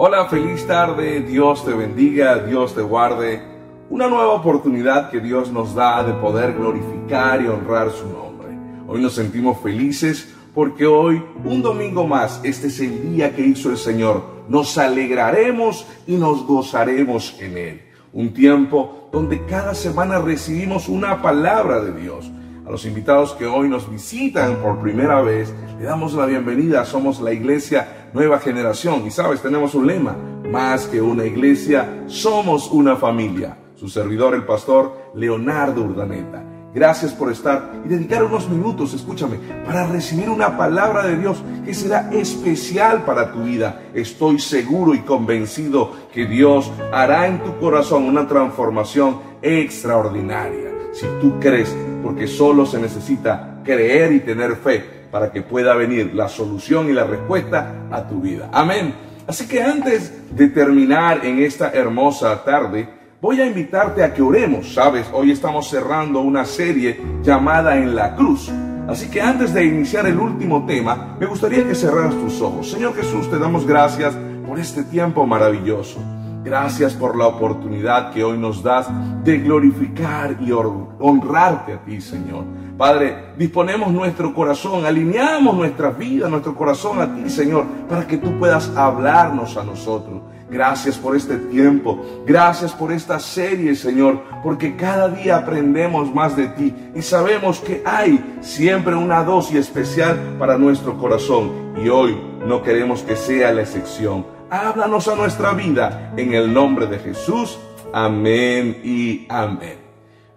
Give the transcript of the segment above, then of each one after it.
Hola, feliz tarde, Dios te bendiga, Dios te guarde. Una nueva oportunidad que Dios nos da de poder glorificar y honrar su nombre. Hoy nos sentimos felices porque hoy, un domingo más, este es el día que hizo el Señor. Nos alegraremos y nos gozaremos en Él. Un tiempo donde cada semana recibimos una palabra de Dios. A los invitados que hoy nos visitan por primera vez, le damos la bienvenida. Somos la iglesia Nueva Generación y sabes, tenemos un lema, más que una iglesia, somos una familia. Su servidor, el pastor Leonardo Urdaneta. Gracias por estar y dedicar unos minutos, escúchame, para recibir una palabra de Dios que será especial para tu vida. Estoy seguro y convencido que Dios hará en tu corazón una transformación extraordinaria. Si tú crees, porque solo se necesita creer y tener fe para que pueda venir la solución y la respuesta a tu vida. Amén. Así que antes de terminar en esta hermosa tarde, voy a invitarte a que oremos, ¿sabes? Hoy estamos cerrando una serie llamada En la Cruz. Así que antes de iniciar el último tema, me gustaría que cerraras tus ojos. Señor Jesús, te damos gracias por este tiempo maravilloso. Gracias por la oportunidad que hoy nos das de glorificar y honrarte a ti, Señor. Padre, disponemos nuestro corazón, alineamos nuestra vida, nuestro corazón a ti, Señor, para que tú puedas hablarnos a nosotros. Gracias por este tiempo. Gracias por esta serie, Señor, porque cada día aprendemos más de ti y sabemos que hay siempre una dosis especial para nuestro corazón. Y hoy no queremos que sea la excepción. Háblanos a nuestra vida en el nombre de Jesús. Amén y amén.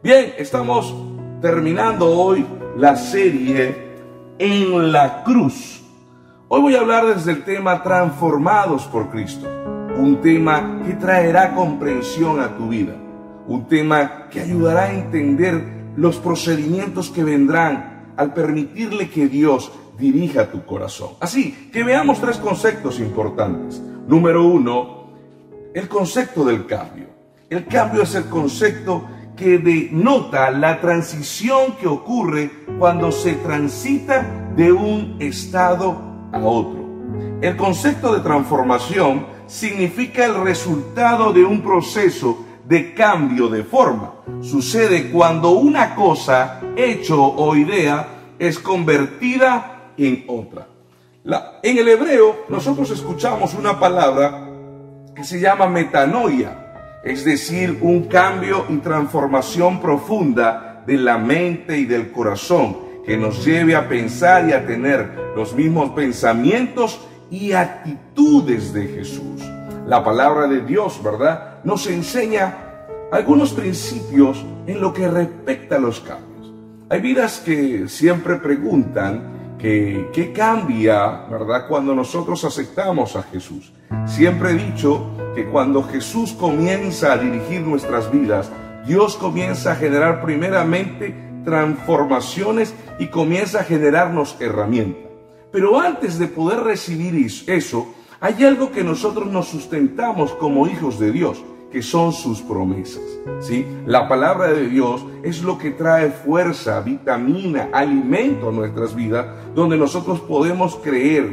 Bien, estamos terminando hoy la serie en la cruz. Hoy voy a hablar desde el tema transformados por Cristo un tema que traerá comprensión a tu vida, un tema que ayudará a entender los procedimientos que vendrán al permitirle que Dios dirija tu corazón. Así que veamos tres conceptos importantes. Número uno, el concepto del cambio. El cambio es el concepto que denota la transición que ocurre cuando se transita de un estado a otro. El concepto de transformación significa el resultado de un proceso de cambio de forma. Sucede cuando una cosa, hecho o idea es convertida en otra. en el hebreo nosotros escuchamos una palabra que se llama metanoia, es decir, un cambio y transformación profunda de la mente y del corazón que nos lleve a pensar y a tener los mismos pensamientos y actitudes de Jesús. La palabra de Dios, ¿verdad? Nos enseña algunos principios en lo que respecta a los cambios. Hay vidas que siempre preguntan que, qué cambia, ¿verdad? Cuando nosotros aceptamos a Jesús. Siempre he dicho que cuando Jesús comienza a dirigir nuestras vidas, Dios comienza a generar primeramente transformaciones y comienza a generarnos herramientas. Pero antes de poder recibir eso, hay algo que nosotros nos sustentamos como hijos de Dios, que son sus promesas. ¿sí? La palabra de Dios es lo que trae fuerza, vitamina, alimento a nuestras vidas, donde nosotros podemos creer,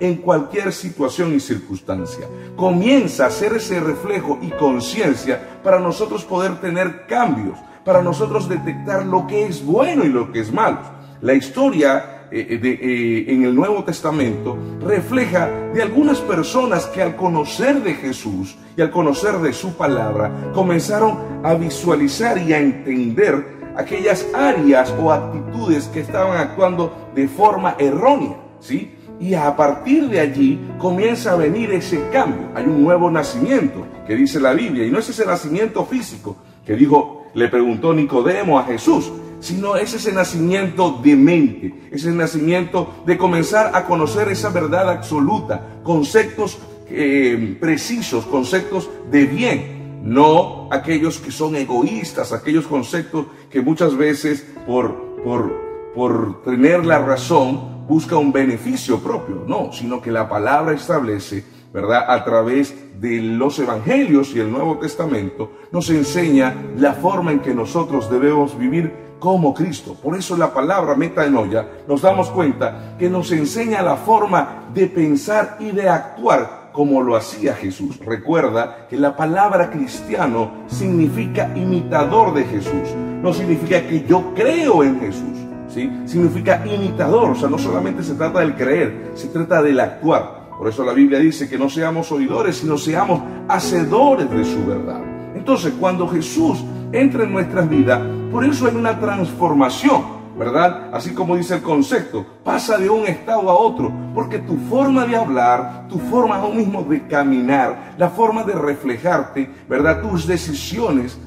en cualquier situación y circunstancia. Comienza a ser ese reflejo y conciencia para nosotros poder tener cambios, para nosotros detectar lo que es bueno y lo que es malo. La historia eh, eh, eh, en el Nuevo Testamento refleja de algunas personas que al conocer de Jesús y al conocer de su palabra comenzaron a visualizar y a entender aquellas áreas o actitudes que estaban actuando de forma errónea, ¿sí? Y a partir de allí comienza a venir ese cambio. Hay un nuevo nacimiento que dice la Biblia y no es ese nacimiento físico que dijo, le preguntó Nicodemo a Jesús, sino es ese nacimiento de mente, ese nacimiento de comenzar a conocer esa verdad absoluta, conceptos eh, precisos, conceptos de bien, no aquellos que son egoístas, aquellos conceptos que muchas veces por, por, por tener la razón busca un beneficio propio, no, sino que la palabra establece, ¿verdad? A través de los evangelios y el Nuevo Testamento nos enseña la forma en que nosotros debemos vivir como Cristo. Por eso la palabra metanoia nos damos cuenta que nos enseña la forma de pensar y de actuar como lo hacía Jesús. Recuerda que la palabra cristiano significa imitador de Jesús. No significa que yo creo en Jesús. ¿sí? Significa imitador. O sea, no solamente se trata del creer, se trata del actuar. Por eso la Biblia dice que no seamos oidores, sino seamos hacedores de su verdad. Entonces, cuando Jesús entra en nuestras vidas, por eso hay una transformación. ¿verdad? Así como dice el concepto, pasa de un estado a otro, porque tu forma de hablar, tu forma aún mismo de caminar, la forma de reflejarte, ¿verdad? Tus decisiones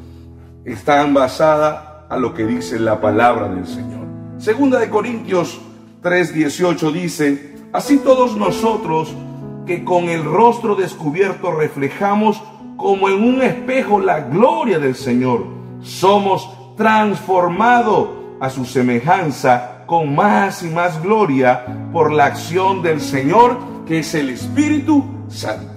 están basadas a lo que dice la palabra del Señor. Segunda de Corintios 3:18 dice, así todos nosotros que con el rostro descubierto reflejamos como en un espejo la gloria del Señor, somos transformados a su semejanza con más y más gloria por la acción del Señor, que es el Espíritu Santo.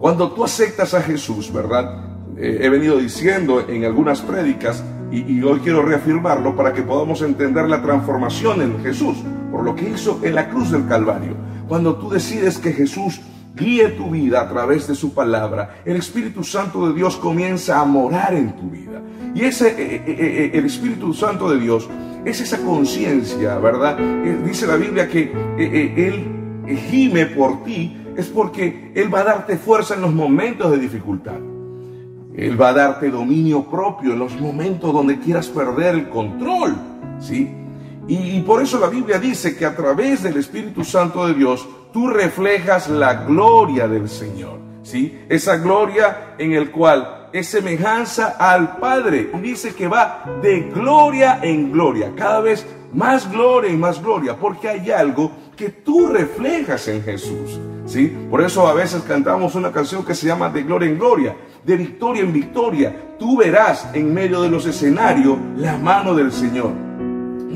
Cuando tú aceptas a Jesús, ¿verdad? Eh, he venido diciendo en algunas prédicas y hoy quiero reafirmarlo para que podamos entender la transformación en Jesús, por lo que hizo en la cruz del Calvario. Cuando tú decides que Jesús guíe tu vida a través de su palabra, el Espíritu Santo de Dios comienza a morar en tu vida. Y ese, eh, eh, eh, el Espíritu Santo de Dios es esa conciencia, ¿verdad? dice la Biblia que Él gime por ti, es porque Él va a darte fuerza en los momentos de dificultad. Él va a darte dominio propio en los momentos donde quieras perder el control, ¿sí? Y, por eso la Biblia dice que a través del Espíritu Santo de Dios, tú reflejas la gloria del Señor, ¿sí? Esa gloria en el cual es semejanza al Padre. Dice que va de gloria en gloria, cada vez más gloria y más gloria, porque hay algo que tú reflejas en Jesús. ¿sí? Por eso a veces cantamos una canción que se llama De gloria en gloria, de victoria en victoria. Tú verás en medio de los escenarios la mano del Señor.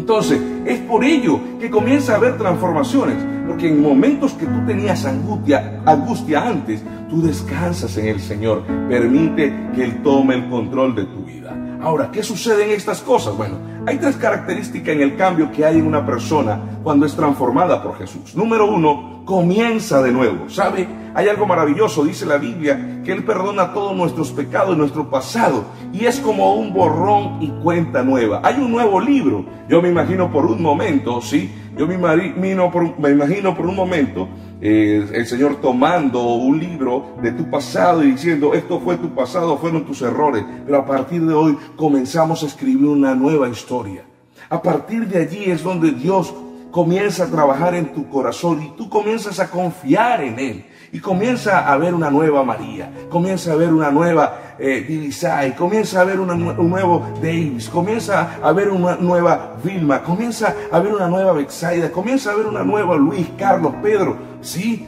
Entonces, es por ello que comienza a haber transformaciones, porque en momentos que tú tenías angustia, angustia antes, tú descansas en el Señor. Permite que Él tome el control de tu vida. Ahora, ¿qué sucede en estas cosas? Bueno, hay tres características en el cambio que hay en una persona cuando es transformada por Jesús. Número uno, comienza de nuevo. ¿Sabe? Hay algo maravilloso, dice la Biblia, que Él perdona todos nuestros pecados, nuestro pasado, y es como un borrón y cuenta nueva. Hay un nuevo libro. Yo me imagino por un momento, ¿sí? Yo me imagino por un momento eh, el Señor tomando un libro de tu pasado y diciendo, esto fue tu pasado, fueron tus errores, pero a partir de hoy comenzamos a escribir una nueva historia. A partir de allí es donde Dios comienza a trabajar en tu corazón y tú comienzas a confiar en Él. Y comienza a ver una nueva María, comienza a ver una nueva eh, comienza a ver un nuevo Davis, comienza a ver una nueva Vilma, comienza a ver una nueva Bexaida, comienza a ver una nueva Luis, Carlos, Pedro. ¿Sí?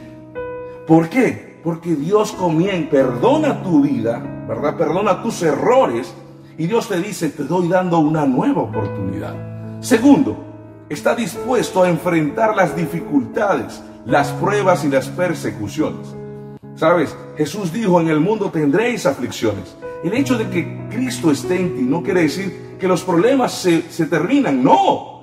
¿Por qué? Porque Dios comienza, perdona tu vida, ¿verdad? Perdona tus errores y Dios te dice, te doy dando una nueva oportunidad. Segundo, está dispuesto a enfrentar las dificultades las pruebas y las persecuciones. Sabes, Jesús dijo, en el mundo tendréis aflicciones. El hecho de que Cristo esté en ti no quiere decir que los problemas se, terminan, no.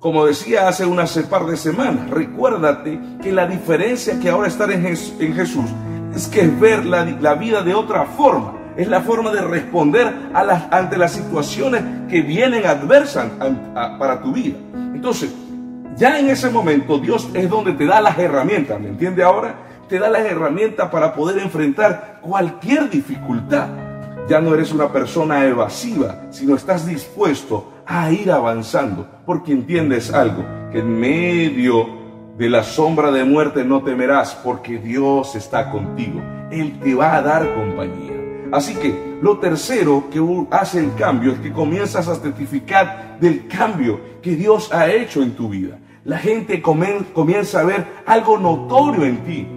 Como decía hace unas par de semanas, recuérdate que la diferencia que ahora estar en, Jesús es que es ver la, vida de otra forma. Es la forma de responder ante las situaciones que vienen adversas para tu vida. Entonces, ya en ese momento Dios es donde te da las herramientas, ¿me entiende ahora? Te da las herramientas para poder enfrentar cualquier dificultad. Ya no eres una persona evasiva, sino estás dispuesto a ir avanzando, porque entiendes algo, que en medio de la sombra de muerte no temerás, porque Dios está contigo. Él te va a dar compañía. Así que lo tercero que hace el cambio es que comienzas a testificar del cambio que Dios ha hecho en tu vida la gente comienza a ver algo notorio en ti,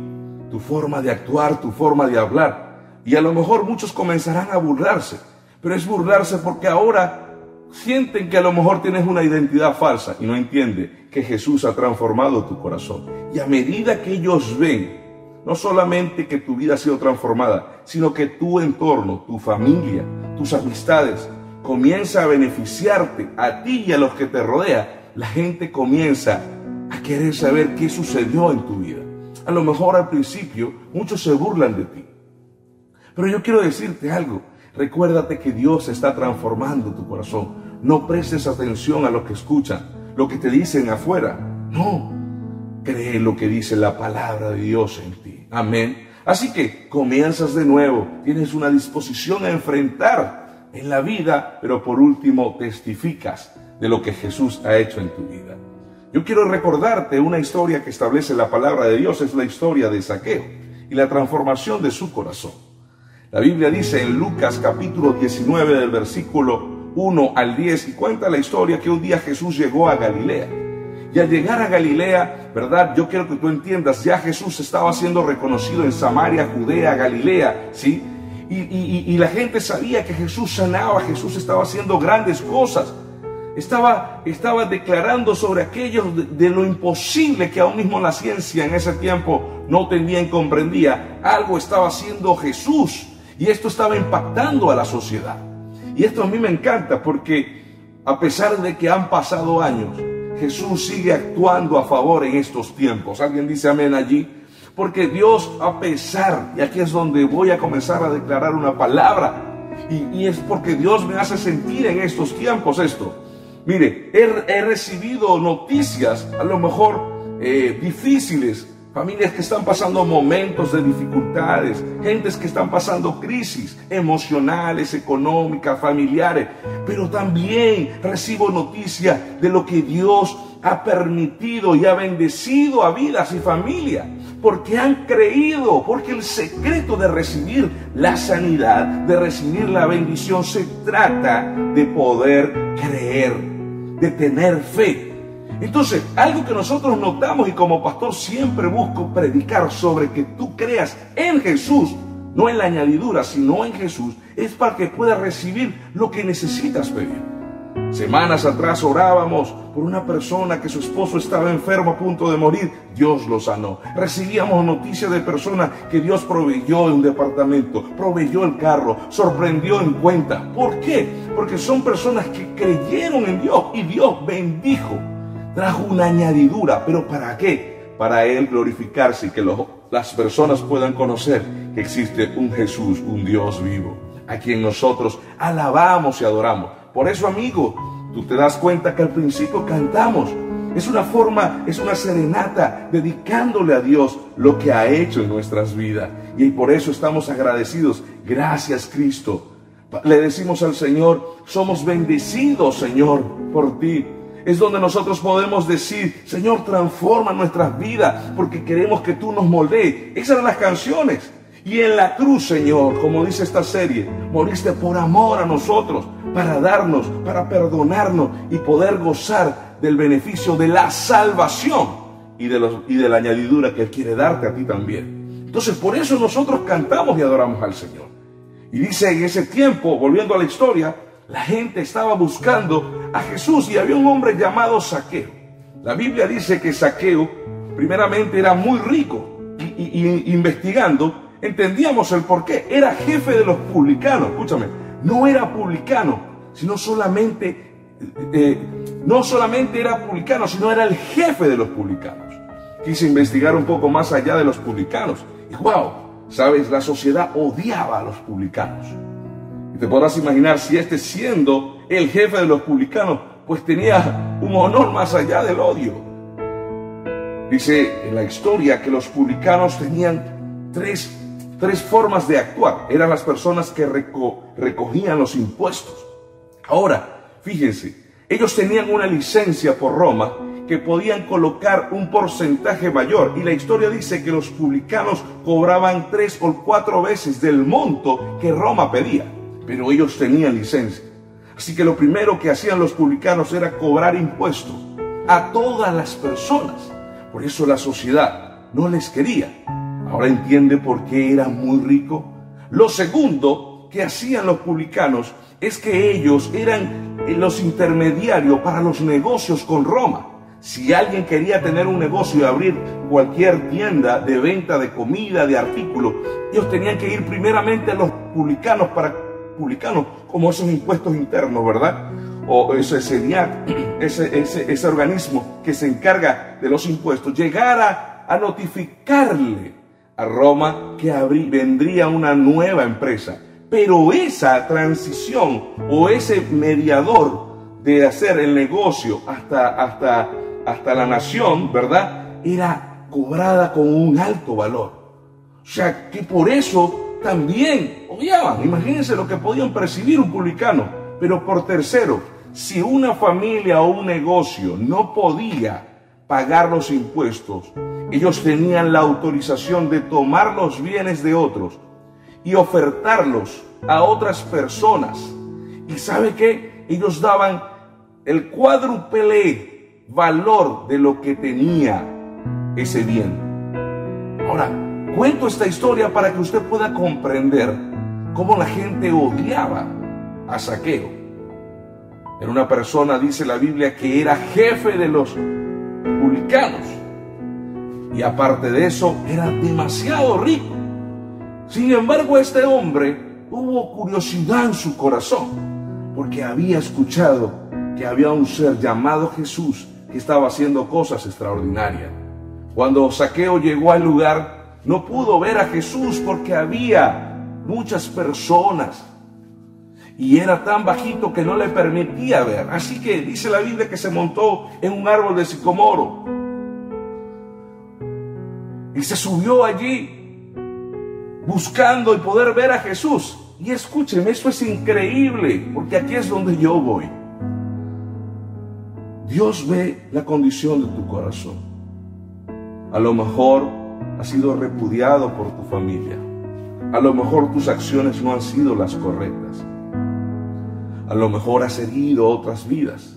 tu forma de actuar, tu forma de hablar. Y a lo mejor muchos comenzarán a burlarse, pero es burlarse porque ahora sienten que a lo mejor tienes una identidad falsa y no entiende que Jesús ha transformado tu corazón. Y a medida que ellos ven, no solamente que tu vida ha sido transformada, sino que tu entorno, tu familia, tus amistades, comienza a beneficiarte a ti y a los que te rodean, la gente comienza a querer saber qué sucedió en tu vida. A lo mejor al principio muchos se burlan de ti. Pero yo quiero decirte algo. Recuérdate que Dios está transformando tu corazón. No prestes atención a lo que escuchan, lo que te dicen afuera. No. Cree lo que dice la palabra de Dios en ti. Amén. Así que comienzas de nuevo. Tienes una disposición a enfrentar en la vida, pero por último testificas de lo que Jesús ha hecho en tu vida. Yo quiero recordarte una historia que establece la palabra de Dios, es la historia de Saqueo y la transformación de su corazón. La Biblia dice en Lucas capítulo 19 del versículo 1 al 10 y cuenta la historia que un día Jesús llegó a Galilea. Y al llegar a Galilea, ¿verdad? Yo quiero que tú entiendas, ya Jesús estaba siendo reconocido en Samaria, Judea, Galilea, ¿sí? Y, y la gente sabía que Jesús sanaba, Jesús estaba haciendo grandes cosas. Estaba, estaba declarando sobre aquello de, lo imposible que aún mismo la ciencia en ese tiempo no tenía y comprendía. Algo estaba haciendo Jesús y esto estaba impactando a la sociedad. Y esto a mí me encanta porque a pesar de que han pasado años, Jesús sigue actuando a favor en estos tiempos. ¿Alguien dice amén allí? Porque Dios, a pesar, y aquí es donde voy a comenzar a declarar una palabra, y es porque Dios me hace sentir en estos tiempos esto Mire, he, recibido noticias a lo mejor eh, difíciles, familias que están pasando momentos de dificultades, gentes que están pasando crisis emocionales, económicas, familiares, pero también recibo noticias de lo que Dios ha permitido y ha bendecido a vidas y familias, porque han creído, porque el secreto de recibir la sanidad, de recibir la bendición, se trata de poder creer de tener fe. Entonces, algo que nosotros notamos y como pastor siempre busco predicar sobre que tú creas en Jesús, no en la añadidura, sino en Jesús, es para que puedas recibir lo que necesitas pedir. Semanas atrás orábamos por una persona que su esposo estaba enfermo a punto de morir. Dios lo sanó. Recibíamos noticias de personas que Dios proveyó un departamento, proveyó el carro, sorprendió en cuenta. ¿Por qué? Porque son personas que creyeron en Dios y Dios bendijo. Trajo una añadidura. ¿Pero para qué? Para Él glorificarse y que las personas puedan conocer que existe un Jesús, un Dios vivo, a quien nosotros alabamos y adoramos. Por eso, amigo, tú te das cuenta que al principio cantamos. Es una forma, es una serenata dedicándole a Dios lo que ha hecho en nuestras vidas. Y por eso estamos agradecidos. Gracias, Cristo. Le decimos al Señor, somos bendecidos, Señor, por ti. Es donde nosotros podemos decir, Señor, transforma nuestras vidas porque queremos que tú nos moldees. Esas eran las canciones. Y en la cruz, Señor, como dice esta serie, moriste por amor a nosotros para darnos, para perdonarnos y poder gozar del beneficio de la salvación y de, la añadidura que Él quiere darte a ti también. Entonces, por eso nosotros cantamos y adoramos al Señor. Y dice en ese tiempo, volviendo a la historia, la gente estaba buscando a Jesús y había un hombre llamado Saqueo. La Biblia dice que Saqueo primeramente era muy rico y, investigando entendíamos el por qué. Era jefe de los publicanos, escúchame, no era publicano, sino solamente, eh, no solamente era publicano, sino era el jefe de los publicanos. Quise investigar un poco más allá de los publicanos. Y wow, sabes, la sociedad odiaba a los publicanos. Y te podrás imaginar si este siendo el jefe de los publicanos, pues tenía un honor más allá del odio. Dice en la historia que los publicanos tenían tres tres formas de actuar. Eran las personas que recogían los impuestos. Ahora, fíjense, ellos tenían una licencia por Roma que podían colocar un porcentaje mayor. Y la historia dice que los publicanos cobraban tres o cuatro veces del monto que Roma pedía. Pero ellos tenían licencia. Así que lo primero que hacían los publicanos era cobrar impuestos a todas las personas. Por eso la sociedad no les quería. Ahora entiende por qué era muy rico. Lo segundo que hacían los publicanos es que ellos eran los intermediarios para los negocios con Roma. Si alguien quería tener un negocio y abrir cualquier tienda de venta de comida, de artículos, ellos tenían que ir primeramente a los publicanos para publicano, como esos impuestos internos, ¿verdad? O ese ese, ese, ese organismo que se encarga de los impuestos, llegara a notificarle a Roma que vendría una nueva empresa. Pero esa transición o ese mediador de hacer el negocio hasta, hasta, hasta la nación, ¿verdad? Era cobrada con un alto valor. O sea, que por eso también odiaban. Imagínense lo que podían percibir un publicano. Pero por tercero, si una familia o un negocio no podía pagar los impuestos, ellos tenían la autorización de tomar los bienes de otros y ofertarlos a otras personas. ¿Y sabe qué? Ellos daban el cuádruple valor de lo que tenía ese bien. Ahora, cuento esta historia para que usted pueda comprender cómo la gente odiaba a Saqueo. Era una persona, dice la Biblia, que era jefe de los Y aparte de eso, era demasiado rico. Sin embargo, este hombre tuvo curiosidad en su corazón, porque había escuchado que había un ser llamado Jesús que estaba haciendo cosas extraordinarias. Cuando Saqueo llegó al lugar, no pudo ver a Jesús porque había muchas personas y era tan bajito que no le permitía ver. Así que dice la Biblia que se montó en un árbol de sicomoro y se subió allí buscando el poder ver a Jesús. Y escúcheme, esto es increíble, porque aquí es donde yo voy. Dios ve la condición de tu corazón. A lo mejor has sido repudiado por tu familia. A lo mejor tus acciones no han sido las correctas. A lo mejor has herido otras vidas.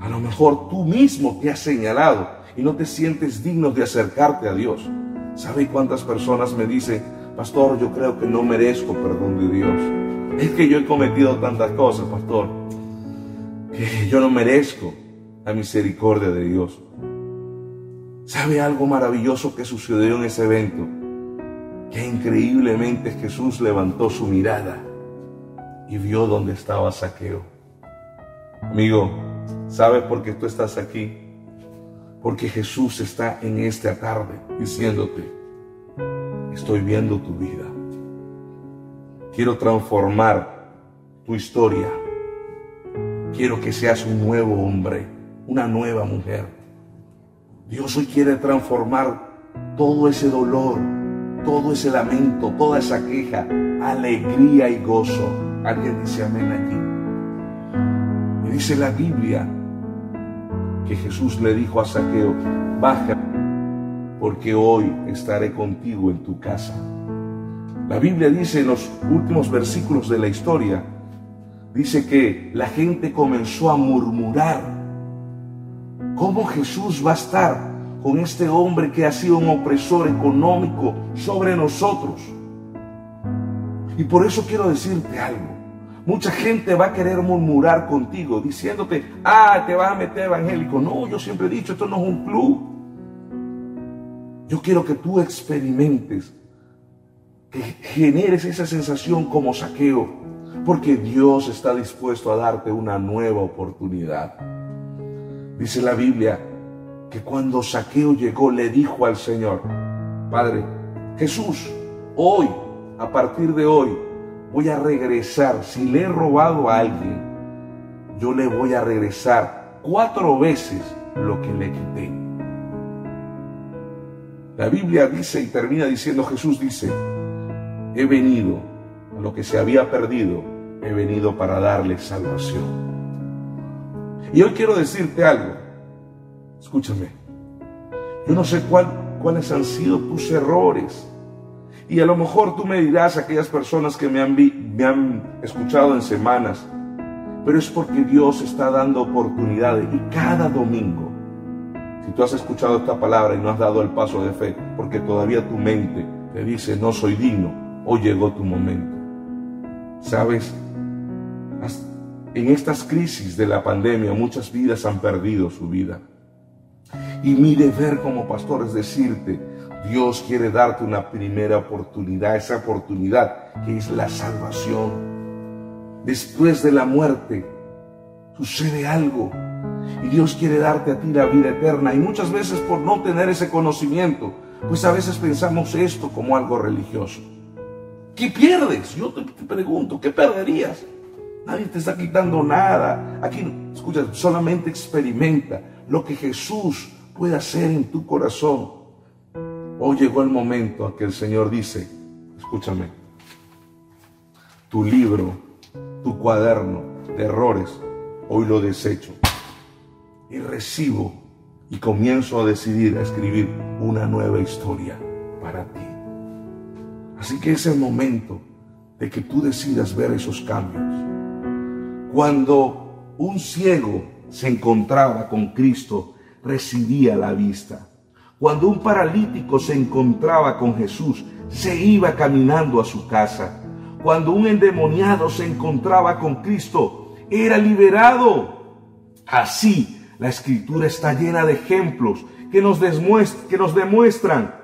A lo mejor tú mismo te has señalado y no te sientes digno de acercarte a Dios. ¿Sabe cuántas personas me dicen, pastor, yo creo que no merezco perdón de Dios? Es que yo he cometido tantas cosas, pastor, que yo no merezco la misericordia de Dios. ¿Sabe algo maravilloso que sucedió en ese evento? Que increíblemente Jesús levantó su mirada y vio dónde estaba Saqueo. Amigo, ¿sabes por qué tú estás aquí? Porque Jesús está en esta tarde diciéndote, estoy viendo tu vida. Quiero transformar tu historia. Quiero que seas un nuevo hombre, una nueva mujer. Dios hoy quiere transformar todo ese dolor, todo ese lamento, toda esa queja, alegría y gozo. Alguien dice amén aquí. Y dice la Biblia que Jesús le dijo a Saqueo, baja, porque hoy estaré contigo en tu casa. La Biblia dice en los últimos versículos de la historia, dice que la gente comenzó a murmurar. ¿Cómo Jesús va a estar con este hombre que ha sido un opresor económico sobre nosotros? Y por eso quiero decirte algo. Mucha gente va a querer murmurar contigo, diciéndote, ah, te vas a meter evangélico. No, yo siempre he dicho, esto no es un club. Yo quiero que tú experimentes, que generes esa sensación como saqueo, porque Dios está dispuesto a darte una nueva oportunidad. Dice la Biblia que cuando saqueo llegó le dijo al Señor, Padre, Jesús, hoy, a partir de hoy, voy a regresar. Si le he robado a alguien, yo le voy a regresar cuatro veces lo que le quité. La Biblia dice y termina diciendo, Jesús dice, he venido a lo que se había perdido, he venido para darle salvación. Y hoy quiero decirte algo, escúchame, yo no sé cuál, cuáles han sido tus errores, y a lo mejor tú me dirás, aquellas personas que me han, me han escuchado en semanas, pero es porque Dios está dando oportunidades y cada domingo, si tú has escuchado esta palabra y no has dado el paso de fe, porque todavía tu mente te dice, no soy digno, hoy llegó tu momento. Sabes, en estas crisis de la pandemia muchas vidas han perdido su vida. Y mi deber como pastor es decirte, Dios quiere darte una primera oportunidad, esa oportunidad que es la salvación. después de la muerte sucede algo. Y Dios quiere darte a ti la vida eterna. Y muchas veces por no tener ese conocimiento, pues a veces pensamos esto como algo religioso. ¿Qué pierdes? Yo te, pregunto, ¿qué perderías? Nadie te está quitando nada. Aquí, escucha, solamente experimenta lo que Jesús puede hacer en tu corazón. Hoy llegó el momento en que el Señor dice, escúchame, tu libro, tu cuaderno de errores, hoy lo desecho y recibo y comienzo a decidir a escribir una nueva historia para ti. Así que es el momento de que tú decidas ver esos cambios. Cuando un ciego se encontraba con Cristo, recibía la vista. Cuando un paralítico se encontraba con Jesús, se iba caminando a su casa. Cuando un endemoniado se encontraba con Cristo, era liberado. Así, la escritura está llena de ejemplos que nos, demuestran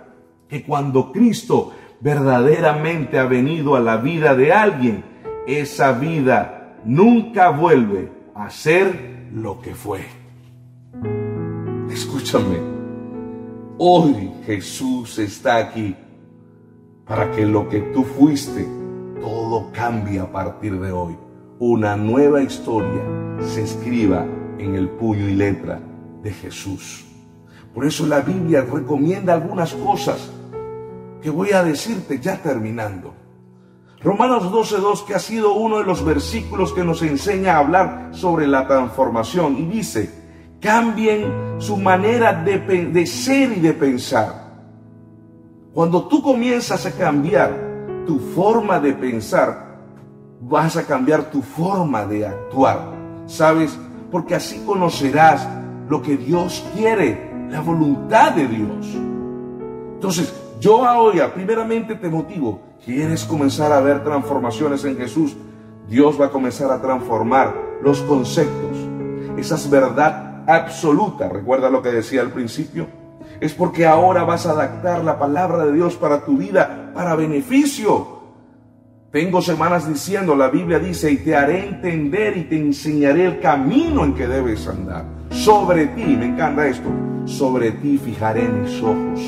que cuando Cristo verdaderamente ha venido a la vida de alguien, esa vida nunca vuelve a ser lo que fue. Escúchame, hoy Jesús está aquí para que lo que tú fuiste, todo cambie a partir de hoy. Una nueva historia se escriba en el puño y letra de Jesús. Por eso la Biblia recomienda algunas cosas que voy a decirte ya terminando. Romanos 12.2, que ha sido uno de los versículos que nos enseña a hablar sobre la transformación, y dice, cambien su manera de, ser y de pensar. Cuando tú comienzas a cambiar tu forma de pensar, vas a cambiar tu forma de actuar. ¿Sabes? Porque así conocerás lo que Dios quiere, la voluntad de Dios. Entonces, yo ahora primeramente te motivo, ¿quieres comenzar a ver transformaciones en Jesús? Dios va a comenzar a transformar los conceptos, esas verdad absoluta, recuerda lo que decía al principio, es porque ahora vas a adaptar la palabra de Dios para tu vida, para beneficio. Tengo semanas diciendo, la Biblia dice, y te haré entender y te enseñaré el camino en que debes andar. Sobre ti, me encanta esto, sobre ti fijaré mis ojos.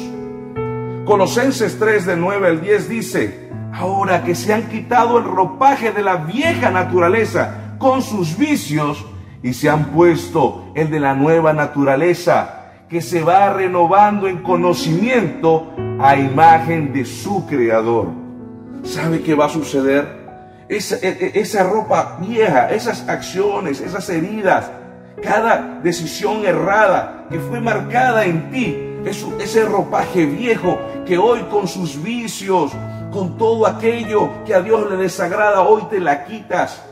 Colosenses 3 de 9 al 10 dice, ahora que se han quitado el ropaje de la vieja naturaleza con sus vicios y se han puesto el de la nueva naturaleza que se va renovando en conocimiento a imagen de su creador. ¿Sabe qué va a suceder? Esa, e, e, ropa vieja, esas acciones, esas heridas, cada decisión errada que fue marcada en ti, ese ropaje viejo que hoy con sus vicios, con todo aquello que a Dios le desagrada, hoy te la quitas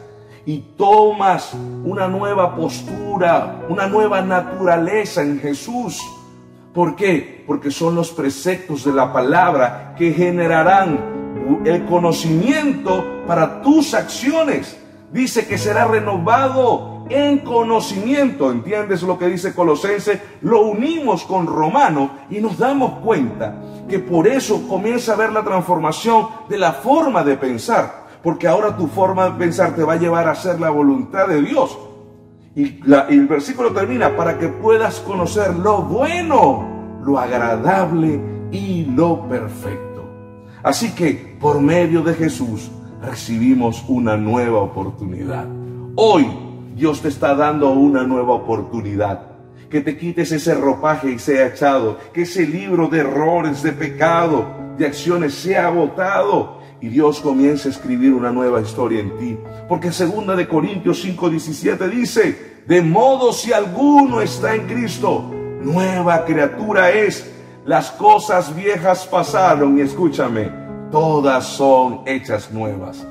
y tomas una nueva postura, una nueva naturaleza en Jesús. ¿Por qué? Porque son los preceptos de la palabra que generarán el conocimiento para tus acciones. Dice que será renovado en conocimiento. ¿Entiendes lo que dice Colosense? Lo unimos con Romano y nos damos cuenta que por eso comienza a ver la transformación de la forma de pensar. Porque ahora tu forma de pensar te va a llevar a hacer la voluntad de Dios. Y, el versículo termina para que puedas conocer lo bueno, lo agradable y lo perfecto. Así que por medio de Jesús recibimos una nueva oportunidad. Hoy Dios te está dando una nueva oportunidad. Que te quites ese ropaje y sea echado. Que ese libro de errores, de pecado, de acciones sea botado. Y Dios comience a escribir una nueva historia en ti. Porque segunda de Corintios 5:17 dice, de modo si alguno está en Cristo, nueva criatura es. Las cosas viejas pasaron y escúchame, todas son hechas nuevas.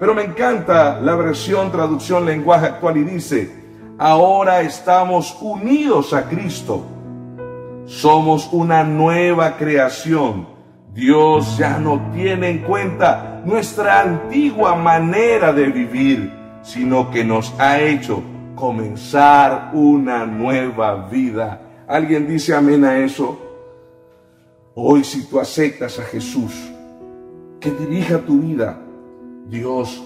Pero me encanta la versión traducción lenguaje actual y dice, ahora estamos unidos a Cristo. Somos una nueva creación. Dios ya no tiene en cuenta nuestra antigua manera de vivir, sino que nos ha hecho comenzar una nueva vida. ¿Alguien dice amén a eso? Hoy si tú aceptas a Jesús, que dirija tu vida, Dios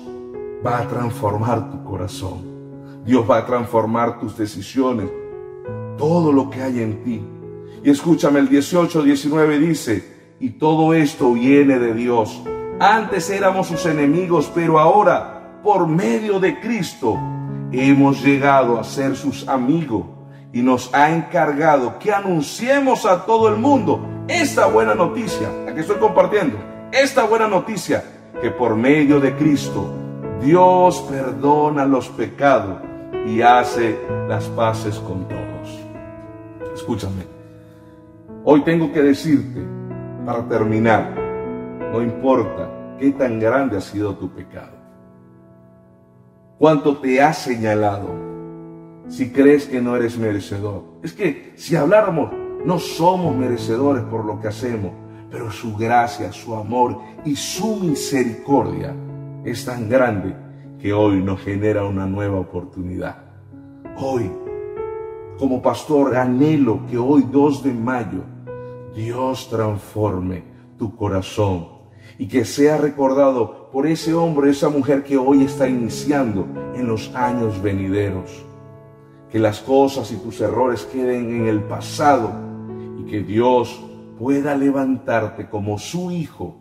va a transformar tu corazón. Dios va a transformar tus decisiones, todo lo que hay en ti. Y escúchame, el 18, 19 dice, y todo esto viene de Dios. Antes éramos sus enemigos, pero ahora, por medio de Cristo, hemos llegado a ser sus amigos y nos ha encargado que anunciemos a todo el mundo esta buena noticia, la que estoy compartiendo, esta buena noticia, que por medio de Cristo Dios perdona los pecados y hace las paces con todos. Escúchame, hoy tengo que decirte, para terminar, no importa qué tan grande ha sido tu pecado, cuánto te ha señalado, si crees que no eres merecedor. Es que si habláramos, no somos merecedores por lo que hacemos, pero su gracia, su amor y su misericordia es tan grande que hoy nos genera una nueva oportunidad. Hoy, como pastor, anhelo que hoy 2 de mayo Dios transforme tu corazón y que sea recordado por ese hombre, esa mujer que hoy está iniciando en los años venideros. Que las cosas y tus errores queden en el pasado y que Dios pueda levantarte como su hijo,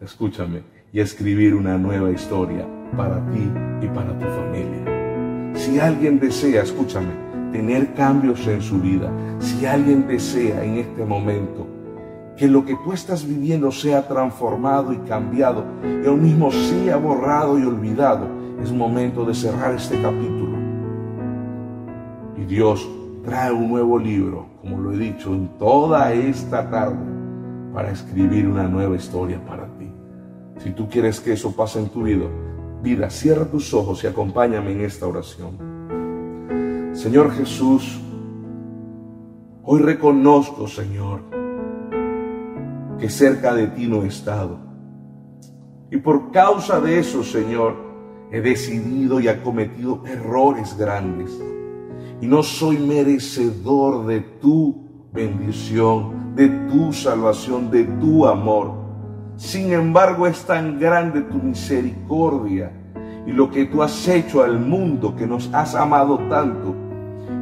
escúchame, y escribir una nueva historia para ti y para tu familia. Si alguien desea, escúchame, tener cambios en su vida, si alguien desea en este momento que lo que tú estás viviendo sea transformado y cambiado y lo mismo sea borrado y olvidado, es momento de cerrar este capítulo. Y Dios trae un nuevo libro, como lo he dicho, en toda esta tarde, para escribir una nueva historia para ti. Si tú quieres que eso pase en tu vida, vida, cierra tus ojos y acompáñame en esta oración. Señor Jesús, hoy reconozco, Señor, que cerca de ti no he estado. Y por causa de eso, Señor, he decidido y acometido errores grandes. Y no soy merecedor de tu bendición, de tu salvación, de tu amor. Sin embargo, es tan grande tu misericordia y lo que tú has hecho al mundo, que nos has amado tanto,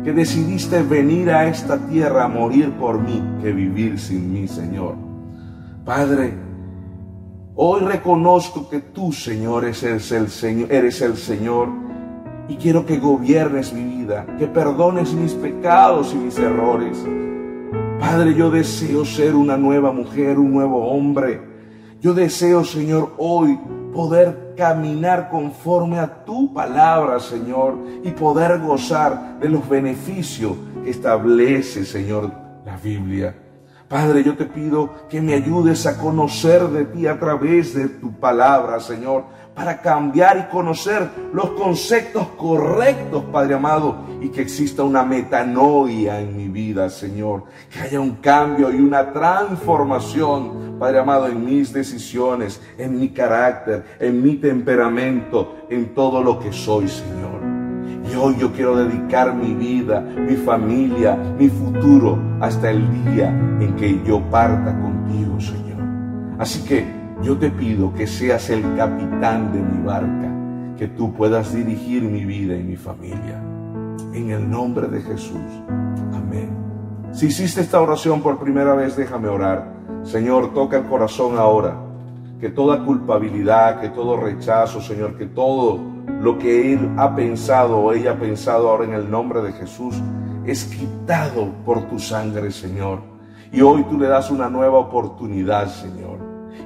que decidiste venir a esta tierra a morir por mí, que vivir sin mí, Señor. Padre, hoy reconozco que tú, Señor, eres el, Señor, eres el Señor y quiero que gobiernes mi vida, que perdones mis pecados y mis errores. Padre, yo deseo ser una nueva mujer, un nuevo hombre. Yo deseo, Señor, hoy poder caminar conforme a tu palabra, Señor, y poder gozar de los beneficios que establece, Señor, la Biblia. Padre, yo te pido que me ayudes a conocer de ti a través de tu palabra, Señor, para cambiar y conocer los conceptos correctos, Padre amado, y que exista una metanoia en mi vida, Señor, que haya un cambio y una transformación, Padre amado, en mis decisiones, en mi carácter, en mi temperamento, en todo lo que soy, Señor. Hoy yo quiero dedicar mi vida, mi familia, mi futuro hasta el día en que yo parta contigo, Señor. Así que yo te pido que seas el capitán de mi barca, que tú puedas dirigir mi vida y mi familia. En el nombre de Jesús. Amén. Si hiciste esta oración por primera vez, déjame orar. Señor, toca el corazón ahora. Que toda culpabilidad, que todo rechazo, Señor, que todo lo que él ha pensado o ella ha pensado ahora en el nombre de Jesús es quitado por tu sangre, Señor. Y hoy tú le das una nueva oportunidad, Señor.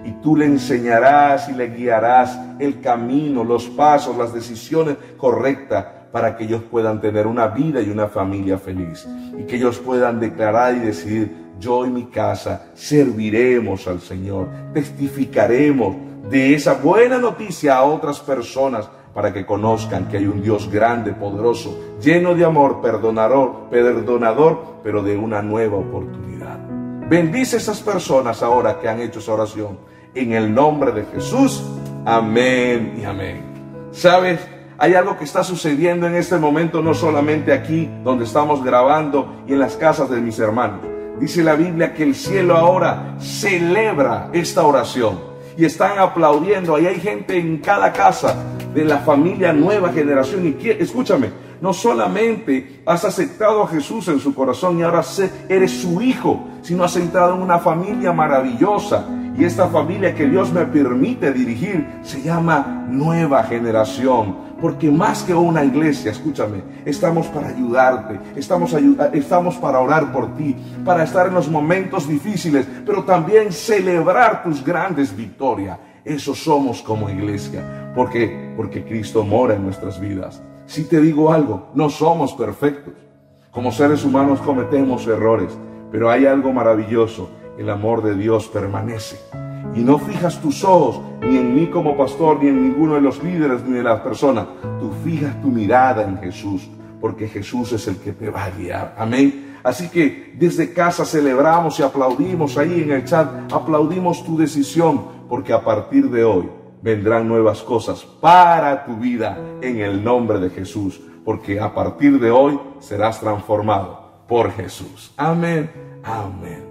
Y tú le enseñarás y le guiarás el camino, los pasos, las decisiones correctas para que ellos puedan tener una vida y una familia feliz. Y que ellos puedan declarar y decidir, yo y mi casa serviremos al Señor, testificaremos de esa buena noticia a otras personas para que conozcan que hay un Dios grande, poderoso, lleno de amor, perdonador, perdonador, pero de una nueva oportunidad. Bendice a esas personas ahora que han hecho esa oración. En el nombre de Jesús. Amén y amén. ¿Sabes? Hay algo que está sucediendo en este momento, no solamente aquí donde estamos grabando y en las casas de mis hermanos. Dice la Biblia que el cielo ahora celebra esta oración y están aplaudiendo. Ahí hay gente en cada casa de la familia nueva generación. Y escúchame, no solamente has aceptado a Jesús en su corazón y ahora eres su hijo, sino has entrado en una familia maravillosa. Y esta familia que Dios me permite dirigir se llama nueva generación. Porque más que una iglesia, escúchame, estamos para ayudarte, estamos, estamos para orar por ti, para estar en los momentos difíciles, pero también celebrar tus grandes victorias. Eso somos como iglesia. ¿Por qué? Porque Cristo mora en nuestras vidas. Si te digo algo, no somos perfectos. Como seres humanos cometemos errores, pero hay algo maravilloso. El amor de Dios permanece. Y no fijas tus ojos ni en mí como pastor, ni en ninguno de los líderes, ni de las personas. Tú fijas tu mirada en Jesús, porque Jesús es el que te va a guiar. Amén. Así que desde casa celebramos y aplaudimos ahí en el chat, aplaudimos tu decisión, porque a partir de hoy vendrán nuevas cosas para tu vida en el nombre de Jesús, porque a partir de hoy serás transformado por Jesús. Amén, amén.